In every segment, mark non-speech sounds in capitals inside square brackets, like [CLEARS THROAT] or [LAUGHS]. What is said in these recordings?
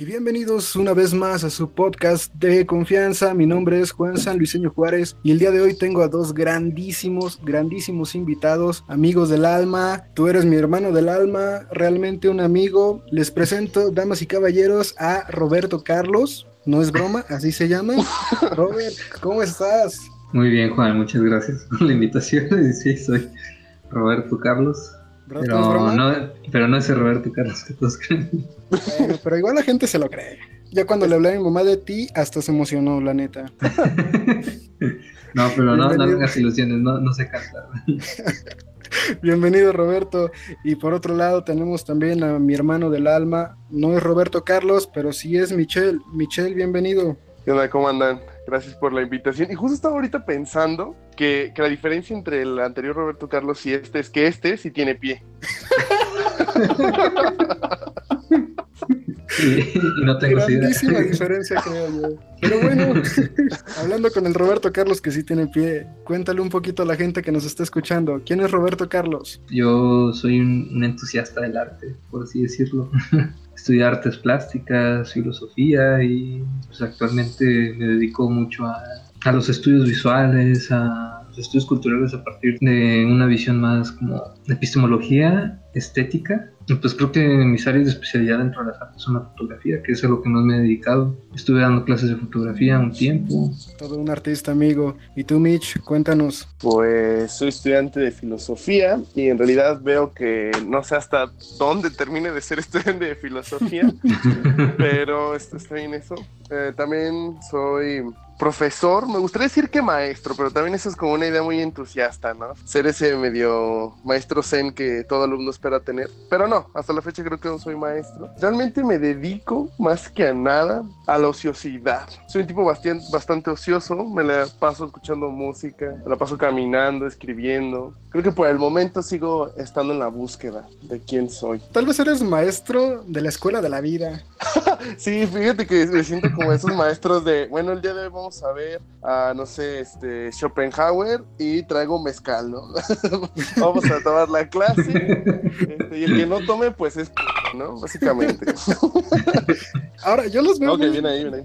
Y bienvenidos una vez más a su podcast de confianza. Mi nombre es Juan San Luiseño Juárez y el día de hoy tengo a dos grandísimos, grandísimos invitados, amigos del alma. Tú eres mi hermano del alma, realmente un amigo. Les presento, damas y caballeros, a Roberto Carlos. No es broma, así se llama. [LAUGHS] Robert, ¿cómo estás? Muy bien, Juan, muchas gracias por la invitación. [LAUGHS] Sí, soy Roberto Carlos. Pero no, pero no ese Roberto Carlos que todos creen. pero igual la gente se lo cree. Ya cuando le hablé a mi mamá de ti, hasta se emocionó, la neta. [LAUGHS] no, pero no, no hagas ilusiones, no, no sé cantar. [LAUGHS] Bienvenido Roberto. Y por otro lado tenemos también a mi hermano del alma. No es Roberto Carlos, pero sí es Michelle. Michelle, bienvenido. ¿Qué onda? ¿Cómo andan? Gracias por la invitación. Y justo estaba ahorita pensando que, la diferencia entre el anterior Roberto Carlos y este es que este sí tiene pie. [LAUGHS] y no tengo Grandísima diferencia, creo yo. Pero bueno, [LAUGHS] hablando con el Roberto Carlos que sí tiene pie, cuéntale un poquito a la gente que nos está escuchando. ¿Quién es Roberto Carlos? Yo soy un entusiasta del arte, por así decirlo [LAUGHS] estudié artes plásticas, filosofía y pues actualmente me dedico mucho a, a los estudios visuales, a los estudios culturales a partir de una visión más como de epistemología estética. Pues creo que mis áreas de especialidad dentro de las artes son la fotografía, que es a lo que más me he dedicado. Estuve dando clases de fotografía un tiempo. Todo un artista, amigo. ¿Y tú, Mitch? Cuéntanos. Pues soy estudiante de filosofía y en realidad veo que no sé hasta dónde termine de ser [LAUGHS] estudiante de filosofía, [LAUGHS] pero estoy en eso. Eh, también soy profesor, me gustaría decir que maestro, pero también eso es como una idea muy entusiasta, ¿no? Ser ese medio maestro zen que todo alumno espera tener. Pero no, hasta la fecha creo que no soy maestro. Realmente me dedico más que a nada a la ociosidad. Soy un tipo bastante, bastante ocioso, me la paso escuchando música, me la paso caminando, escribiendo. Creo que por el momento sigo estando en la búsqueda de quién soy. Tal vez eres maestro de la escuela de la vida. [LAUGHS] sí, fíjate que me siento como esos maestros de, bueno, el día de hoy vamos a ver a, no sé, este, Schopenhauer y traigo mezcal, ¿no? [LAUGHS] vamos a tomar la clase este, y el que no tome, pues es, ¿no? Básicamente. [LAUGHS] Ahora, yo los veo, muy,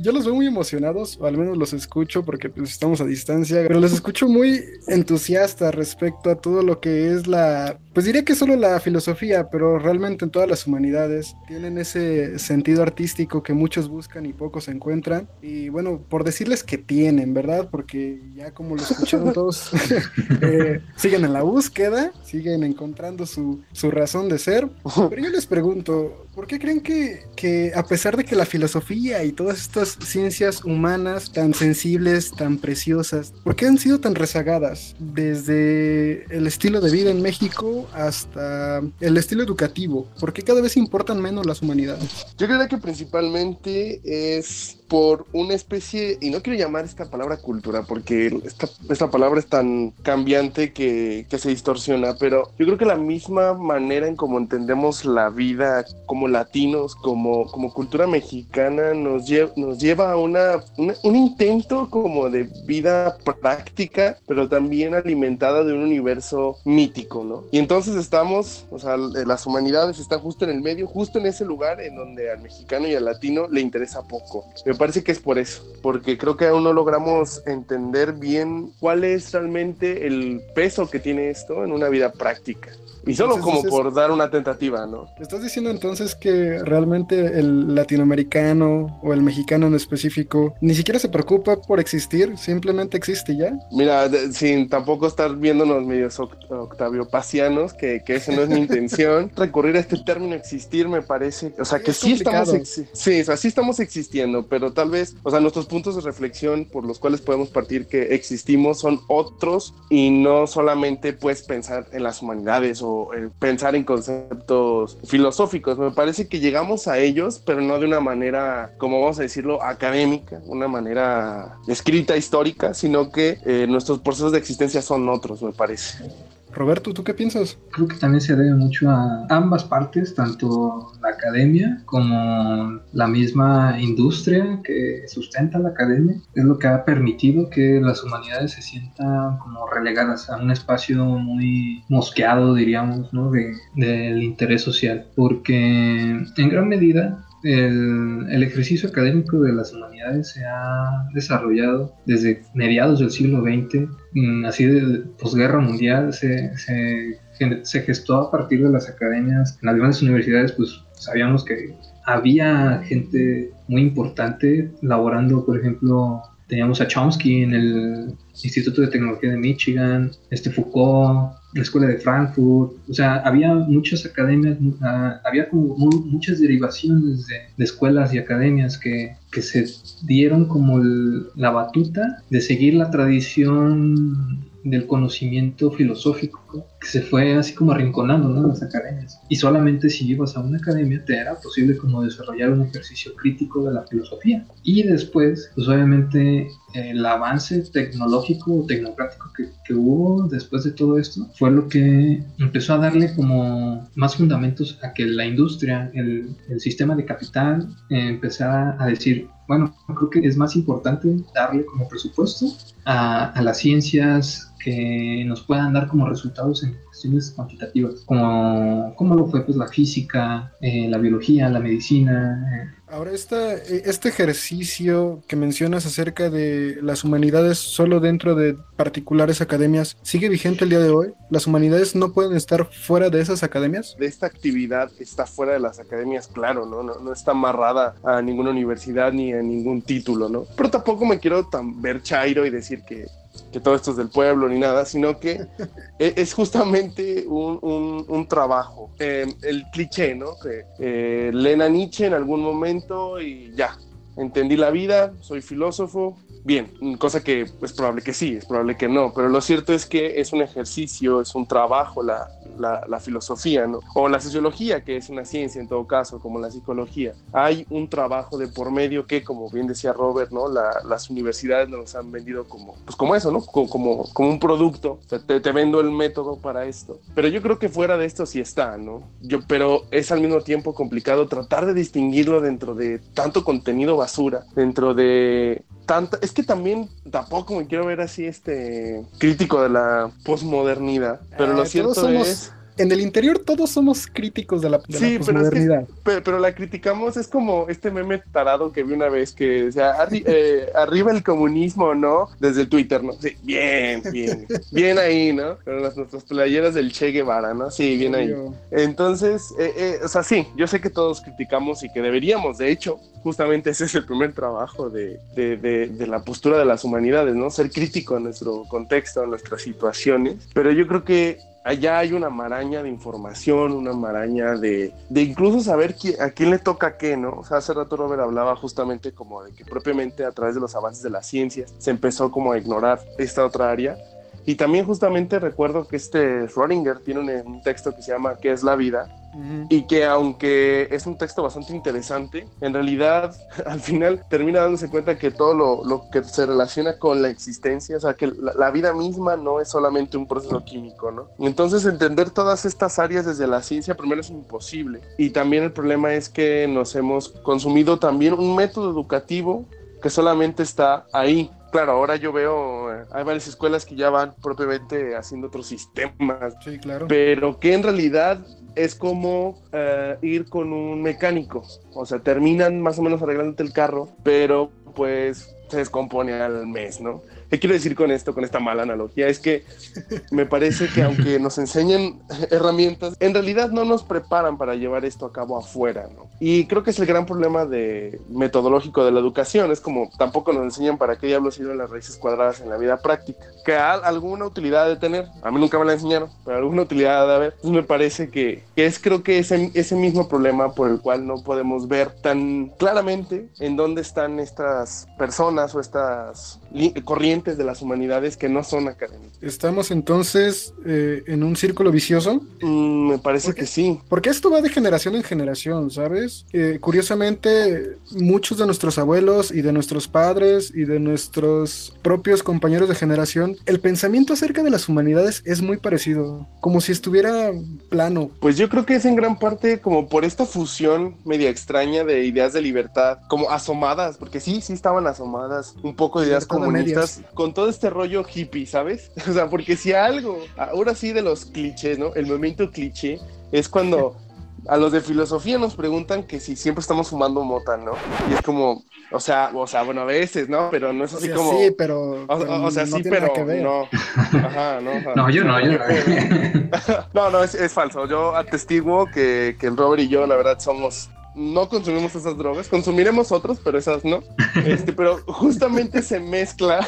yo los veo muy emocionados, o al menos los escucho porque pues, estamos a distancia, pero los escucho muy entusiastas respecto a todo lo que es la, pues diría que solo la filosofía, pero realmente en todas las humanidades tienen ese sentido artístico que muchos buscan y pocos encuentran. Y bueno, por decirles que tienen, ¿verdad? Porque ya como lo escucharon [LAUGHS] todos, [LAUGHS] eh, siguen en la búsqueda, siguen encontrando su, su, razón de ser. [LAUGHS] Pero yo les pregunto, ¿por qué creen que, que a pesar de que la filosofía y todas estas ciencias humanas tan sensibles, tan preciosas, ¿por qué han sido tan rezagadas desde el estilo de vida en México hasta el estilo educativo? ¿Por qué cada vez importan menos las humanidades? Yo creo que principalmente es por una especie, y no quiero llamar esta palabra cultura, porque esta, esta palabra es tan cambiante que, que, se distorsiona, pero yo creo que la misma manera en cómo entendemos la vida como latinos, como, como cultura mexicana, nos, lleva, nos lleva a una, un intento como de vida práctica, pero también alimentada de un universo mítico, ¿no? Y entonces estamos, o sea, las humanidades están justo en el medio, justo en ese lugar en donde al mexicano y al latino le interesa poco parece que es por eso, porque creo que aún no logramos entender bien cuál es realmente el peso que tiene esto en una vida práctica. Y solo como por dar una tentativa, ¿no? ¿Estás diciendo entonces que realmente el latinoamericano o el mexicano en específico ni siquiera se preocupa por existir, simplemente existe ya? Mira, sin tampoco estar viéndonos medios Octavio Pacianos, que, que esa no es mi [LAUGHS] intención, recurrir a este término existir me parece, o sea, que sí estamos, sí, o sea, sí estamos existiendo, pero tal vez, o sea, nuestros puntos de reflexión por los cuales podemos partir que existimos son otros y no solamente pues pensar en las humanidades o eh, pensar en conceptos filosóficos. Me parece que llegamos a ellos, pero no de una manera, como vamos a decirlo, académica, una manera escrita, histórica, sino que eh, nuestros procesos de existencia son otros, me parece. Roberto, ¿tú qué piensas? Creo que también se debe mucho a ambas partes, tanto la academia como la misma industria que sustenta la academia. Es lo que ha permitido que las humanidades se sientan como relegadas a un espacio muy mosqueado, diríamos, ¿no? de, del interés social. Porque en gran medida el, ejercicio académico de las humanidades se ha desarrollado desde mediados del siglo XX, mm, así de posguerra mundial, se, se, gestó a partir de las academias. En las grandes universidades, pues sabíamos que había gente muy importante laborando, por ejemplo, teníamos a Chomsky en el Instituto de Tecnología de Michigan, este Foucault, la Escuela de Frankfurt, o sea, había muchas academias, ah, había como muchas derivaciones de, escuelas y academias que, que se dieron como la batuta de seguir la tradición del conocimiento filosófico que se fue así como arrinconando en las academias. Y solamente si ibas a una academia te era posible como desarrollar un ejercicio crítico de la filosofía. Y después, pues obviamente el avance tecnológico o tecnocrático que, que, hubo después de todo esto fue lo que empezó a darle como más fundamentos a que la industria, el, el sistema de capital eh, empezara a decir, bueno, creo que es más importante darle como presupuesto a, a las ciencias que nos puedan dar como resultados en cuestiones cuantitativas, como, como lo fue pues la física, eh, la biología, la medicina. Eh. Ahora, esta, este ejercicio que mencionas acerca de las humanidades solo dentro de particulares academias, ¿sigue vigente el día de hoy? ¿Las humanidades no pueden estar fuera de esas academias? De esta actividad está fuera de las academias, claro, ¿no? No, no está amarrada a ninguna universidad ni a ningún título, ¿no? Pero tampoco me quiero tan ver chairo y decir que que todo esto es del pueblo ni nada, sino que [LAUGHS] e, es justamente un, un, trabajo. Em, el cliché, ¿no? Que eh, leen a Nietzsche en algún momento y ya, entendí la vida, soy filósofo, bien, cosa que es probable que sí, es probable que no, pero lo cierto es que es un ejercicio, es un trabajo la, la, filosofía, ¿no? O la sociología, que es una ciencia en todo caso, como la psicología. Hay un trabajo de por medio que, como bien decía Robert, ¿no? las universidades nos han vendido como, pues como eso, ¿no? Como, como, un producto, te, te, vendo el método para esto. Pero yo creo que fuera de esto sí está, ¿no? Yo, pero es al mismo tiempo complicado tratar de distinguirlo dentro de tanto contenido basura, dentro de tanta, es que también tampoco me quiero ver así este crítico de la posmodernidad, pero lo cierto es en el interior todos somos críticos de la, de sí, pero, pero, la criticamos, es como este meme tarado que vi una vez que decía, eh, arriba el comunismo, ¿no? Desde el Twitter, ¿no? Sí, bien, bien, bien ahí, ¿no? Pero las nuestras playeras del Che Guevara, ¿no? Sí, bien ahí. Entonces, eh, eh, o sea, sí, yo sé que todos criticamos y que deberíamos, de hecho, justamente ese es el primer trabajo de, de, de, de la postura de las humanidades, ¿no? Ser crítico en nuestro contexto, en nuestras situaciones, pero yo creo que allá hay una maraña de información, una maraña de, de incluso saber a quién le toca qué, ¿no? O sea, hace rato Robert hablaba justamente como de que propiamente a través de los avances de las ciencias se empezó como a ignorar esta otra área y también justamente recuerdo que este Schrödinger tiene un, texto que se llama ¿Qué es la vida? Y que aunque es un texto bastante interesante, en realidad [LAUGHS] al final termina dándose cuenta que todo lo, lo que se relaciona con la existencia, o sea, que la, la, vida misma no es solamente un proceso químico, ¿no? Entonces entender todas estas áreas desde la ciencia primero es imposible. Y también el problema es que nos hemos consumido también un método educativo que solamente está ahí, claro, ahora yo veo, eh, hay varias escuelas que ya van propiamente haciendo otros sistemas. Sí, claro. Pero que en realidad es como eh, ir con un mecánico. O sea, terminan más o menos arreglándote el carro, pero pues se descompone al mes, ¿no? ¿Qué quiero decir con esto, con esta mala analogía? Es que me parece que aunque nos enseñen herramientas, en realidad no nos preparan para llevar esto a cabo afuera, ¿no? Y creo que es el gran problema de, metodológico de la educación, es como tampoco nos enseñan para qué diablos sirven las raíces cuadradas en la vida práctica, que alguna utilidad de tener, a mí nunca me la enseñaron, pero alguna utilidad de haber. Entonces me parece que, que es creo que ese, ese mismo problema por el cual no podemos ver tan claramente en dónde están estas estas personas o estas corrientes de las humanidades que no son académicas. ¿Estamos entonces eh, en un círculo vicioso? Mm, me parece que sí. Porque esto va de generación en generación, ¿sabes? Eh, curiosamente, muchos de nuestros abuelos y de nuestros padres y de nuestros propios compañeros de generación, el pensamiento acerca de las humanidades es muy parecido, como si estuviera plano. Pues yo creo que es en gran parte como por esta fusión media extraña de ideas de libertad, como asomadas, porque sí, sí estaban asomadas, un poco de ideas comunistas, con todo este rollo hippie, ¿sabes? [LAUGHS] O sea, porque si algo, ahora sí de los clichés, ¿no? El movimiento cliché es cuando a los de filosofía nos preguntan que si siempre estamos fumando mota, ¿no? Y es como, o sea, o sea, bueno, a veces, ¿no? Pero no es así como. Sí, pero. O, sea, sí, pero. No. Ajá, no. no, yo no, yo [LAUGHS] no. no, es, es, falso. Yo atestiguo que, que el Robert y yo, la verdad, somos. No consumimos esas drogas, consumiremos otros, pero esas no. [LAUGHS] Este, pero justamente se mezcla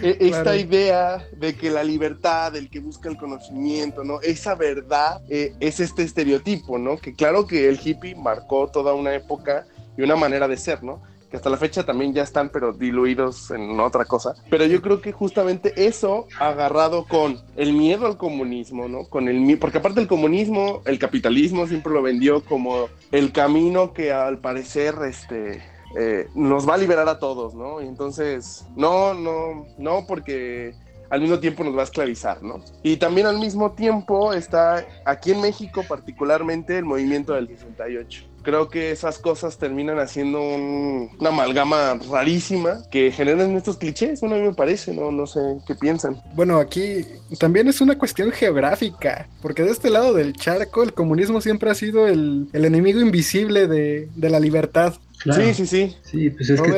e, esta idea de que la libertad, el que busca el conocimiento, ¿no? Esa verdad eh, es este estereotipo, ¿no? Que claro que el hippie marcó toda una época y una manera de ser, ¿no? Que hasta la fecha también ya están, pero diluidos en otra cosa. Pero yo creo que justamente eso agarrado con el miedo al comunismo, ¿no? Con el porque aparte el comunismo, el capitalismo siempre lo vendió como el camino que al parecer, este, eh, nos va a liberar a todos, ¿no? Y entonces, no, no, no, porque al mismo tiempo nos va a esclavizar, ¿no? Y también al mismo tiempo está aquí en México particularmente el movimiento del 68 creo que esas cosas terminan haciendo una amalgama rarísima que generan estos clichés, bueno, a mí me parece, no, no sé qué piensan. Bueno, aquí también es una cuestión geográfica, porque de este lado del charco el comunismo siempre ha sido el, enemigo invisible de, la libertad. Sí, sí, sí. Sí, pues es que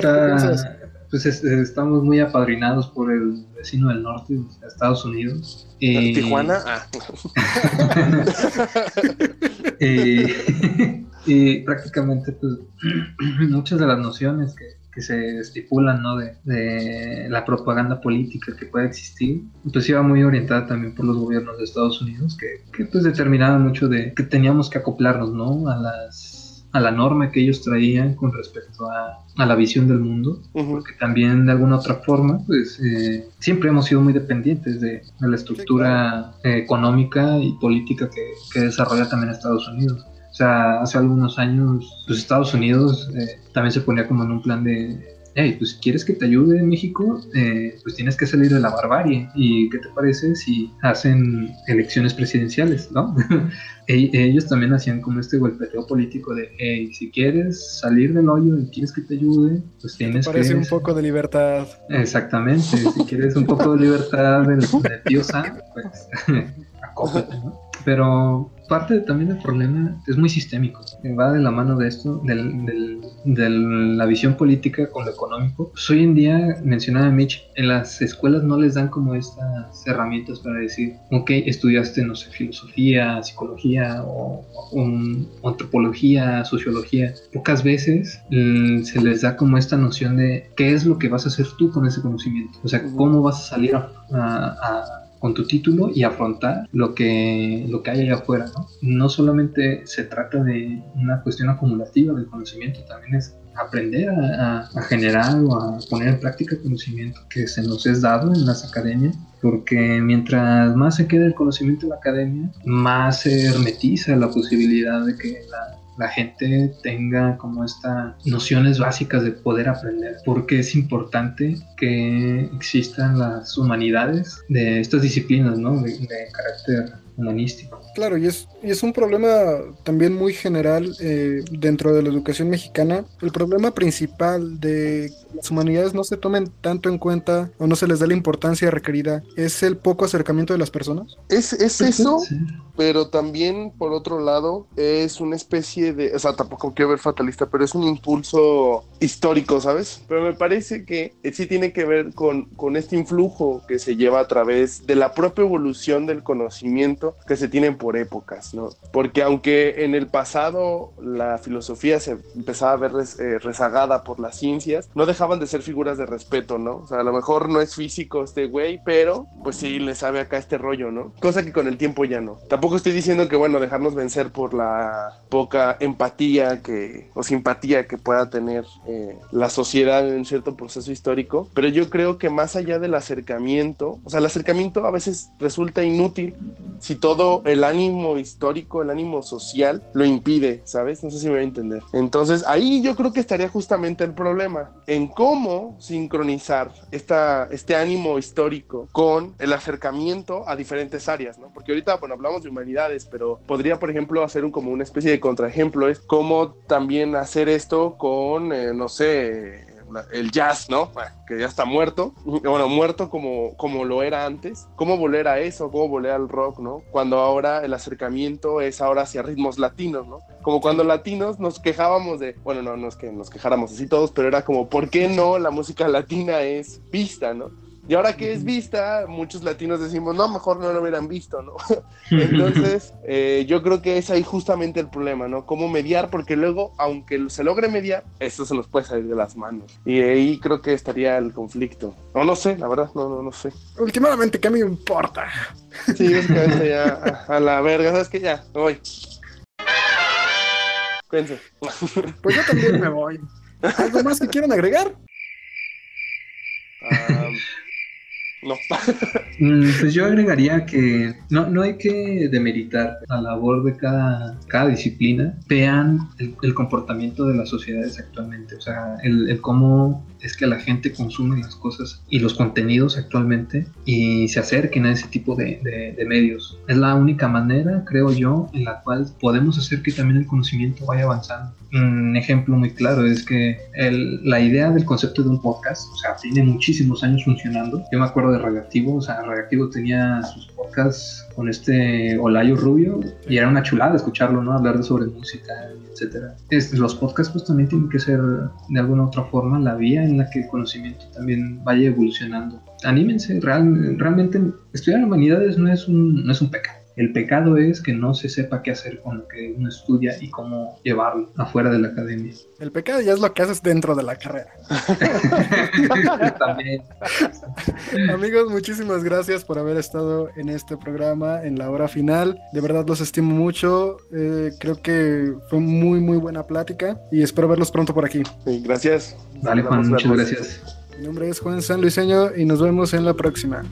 pues estamos muy apadrinados por el vecino del norte, Estados Unidos. ¿Tijuana? Ah. [LAUGHS] Y prácticamente, pues, [CLEARS THROAT] muchas de las nociones que, se estipulan, ¿no? De, la propaganda política que puede existir, pues iba muy orientada también por los gobiernos de Estados Unidos, que, que pues determinaban mucho de que teníamos que acoplarnos, ¿no? A las a la norma que ellos traían con respecto a, la visión del mundo, porque también de alguna otra forma, pues eh, siempre hemos sido muy dependientes de, la estructura económica y política que, que desarrolla también Estados Unidos. O sea, hace algunos años, pues Estados Unidos eh, también se ponía como en un plan de, hey, pues quieres que te ayude en México, eh, pues tienes que salir de la barbarie. ¿Y qué te parece si hacen elecciones presidenciales, no? [LAUGHS] E, ellos también hacían como este golpeteo político de, hey, si quieres salir del hoyo y quieres que te ayude, pues tienes que... Parece un poco de libertad. Exactamente, si quieres un poco de libertad del, del tío Sam, pues [LAUGHS] acópate, ¿no? Pero parte también del problema es muy sistémico. Va de la mano de esto, de la visión política con lo económico. Pues hoy en día, mencionaba Mitch, en las escuelas no les dan como estas herramientas para decir, ok, estudiaste, no sé, filosofía, psicología o, antropología, sociología. Pocas veces mm, se les da como esta noción de qué es lo que vas a hacer tú con ese conocimiento. O sea, cómo vas a salir a con tu título y afrontar lo que, lo que hay allá afuera, ¿no? No solamente se trata de una cuestión acumulativa del conocimiento, también es aprender a, generar o a poner en práctica el conocimiento que se nos es dado en las academias, porque mientras más se queda el conocimiento en la academia, más se hermetiza la posibilidad de que la, la gente tenga como estas nociones básicas de poder aprender, porque es importante que existan las humanidades de estas disciplinas, ¿no? De, de carácter humanístico. Claro, y es, y es un problema también muy general eh, dentro de la educación mexicana. El problema principal de las humanidades no se tomen tanto en cuenta o no se les dé la importancia requerida es el poco acercamiento de las personas. Es, es eso, pero también por otro lado es una especie de, o sea, tampoco quiero ver fatalista, pero es un impulso histórico, ¿sabes? Pero me parece que sí tiene que ver con, con este influjo que se lleva a través de la propia evolución del conocimiento conocimiento que se tienen por épocas, ¿no? Porque aunque en el pasado la filosofía se empezaba a ver eh, rezagada por las ciencias, no dejaban de ser figuras de respeto, ¿no? O sea, a lo mejor no es físico este güey, pero pues sí le sabe acá este rollo, ¿no? Cosa que con el tiempo ya no. Tampoco estoy diciendo que, bueno, dejarnos vencer por la poca empatía que, o simpatía que pueda tener eh, la sociedad en cierto proceso histórico, pero yo creo que más allá del acercamiento, o sea, el acercamiento a veces resulta inútil si todo el ánimo histórico, el ánimo social lo impide, ¿sabes? No sé si me voy a entender. Entonces, ahí yo creo que estaría justamente el problema, en cómo sincronizar esta, este ánimo histórico con el acercamiento a diferentes áreas, ¿no? Porque ahorita, bueno, hablamos de humanidades, pero podría, por ejemplo, hacer un, como una especie de contraejemplo, es cómo también hacer esto con, eh, no sé, el jazz, ¿no? que ya está muerto, bueno, muerto como, como lo era antes. ¿Cómo volver a eso? ¿Cómo volver al rock, ¿no? Cuando ahora el acercamiento es ahora hacia ritmos latinos, ¿no? Como cuando latinos nos quejábamos de, bueno, no, no es que nos quejáramos así todos, pero era como, ¿por qué no la música latina es vista, ¿no? Y ahora que es vista, muchos latinos decimos, no, mejor no lo hubieran visto, ¿no? [LAUGHS] Entonces, eh, yo creo que es ahí justamente el problema, ¿no? Cómo mediar, porque luego, aunque se logre mediar, esto se nos puede salir de las manos. Y ahí creo que estaría el conflicto. No, no sé, la verdad, no, no, no sé. Últimamente, ¿qué me importa? Sí, es que ya [LAUGHS] a, la verga, ¿sabes qué? Ya, me voy. Cuídense. Pues yo también me voy. ¿Algo más que quieran agregar? Um... [LAUGHS] No. Mm, pues yo agregaría que no, no hay que demeritar la labor de cada, cada disciplina. Vean el, comportamiento de las sociedades actualmente, o sea, el, el, cómo es que la gente consume las cosas y los contenidos actualmente y se acerquen a ese tipo de, de, medios. Es la única manera, creo yo, en la cual podemos hacer que también el conocimiento vaya avanzando. Un ejemplo muy claro es que el, la idea del concepto de un podcast, o sea, tiene muchísimos años funcionando. Yo me acuerdo de Radioactivo, o sea, Radioactivo tenía sus podcasts con este Olayo Rubio y era una chulada escucharlo, ¿no? Hablar de sobre música, etcétera. los podcasts pues también tienen que ser de alguna otra forma la vía en la que el conocimiento también vaya evolucionando. Anímense, real, realmente estudiar humanidades no es un, no es un pecado el pecado es que no se sepa qué hacer con lo que uno estudia y cómo llevarlo afuera de la academia. El pecado ya es lo que haces dentro de la carrera. [LAUGHS] [LAUGHS] También. Amigos, muchísimas gracias por haber estado en este programa en la hora final. De verdad los estimo mucho. Eh, creo que fue muy, muy buena plática y espero verlos pronto por aquí. gracias. Dale, Juan, muchas gracias. Mi nombre es Juan San Luiseño y nos vemos en la próxima.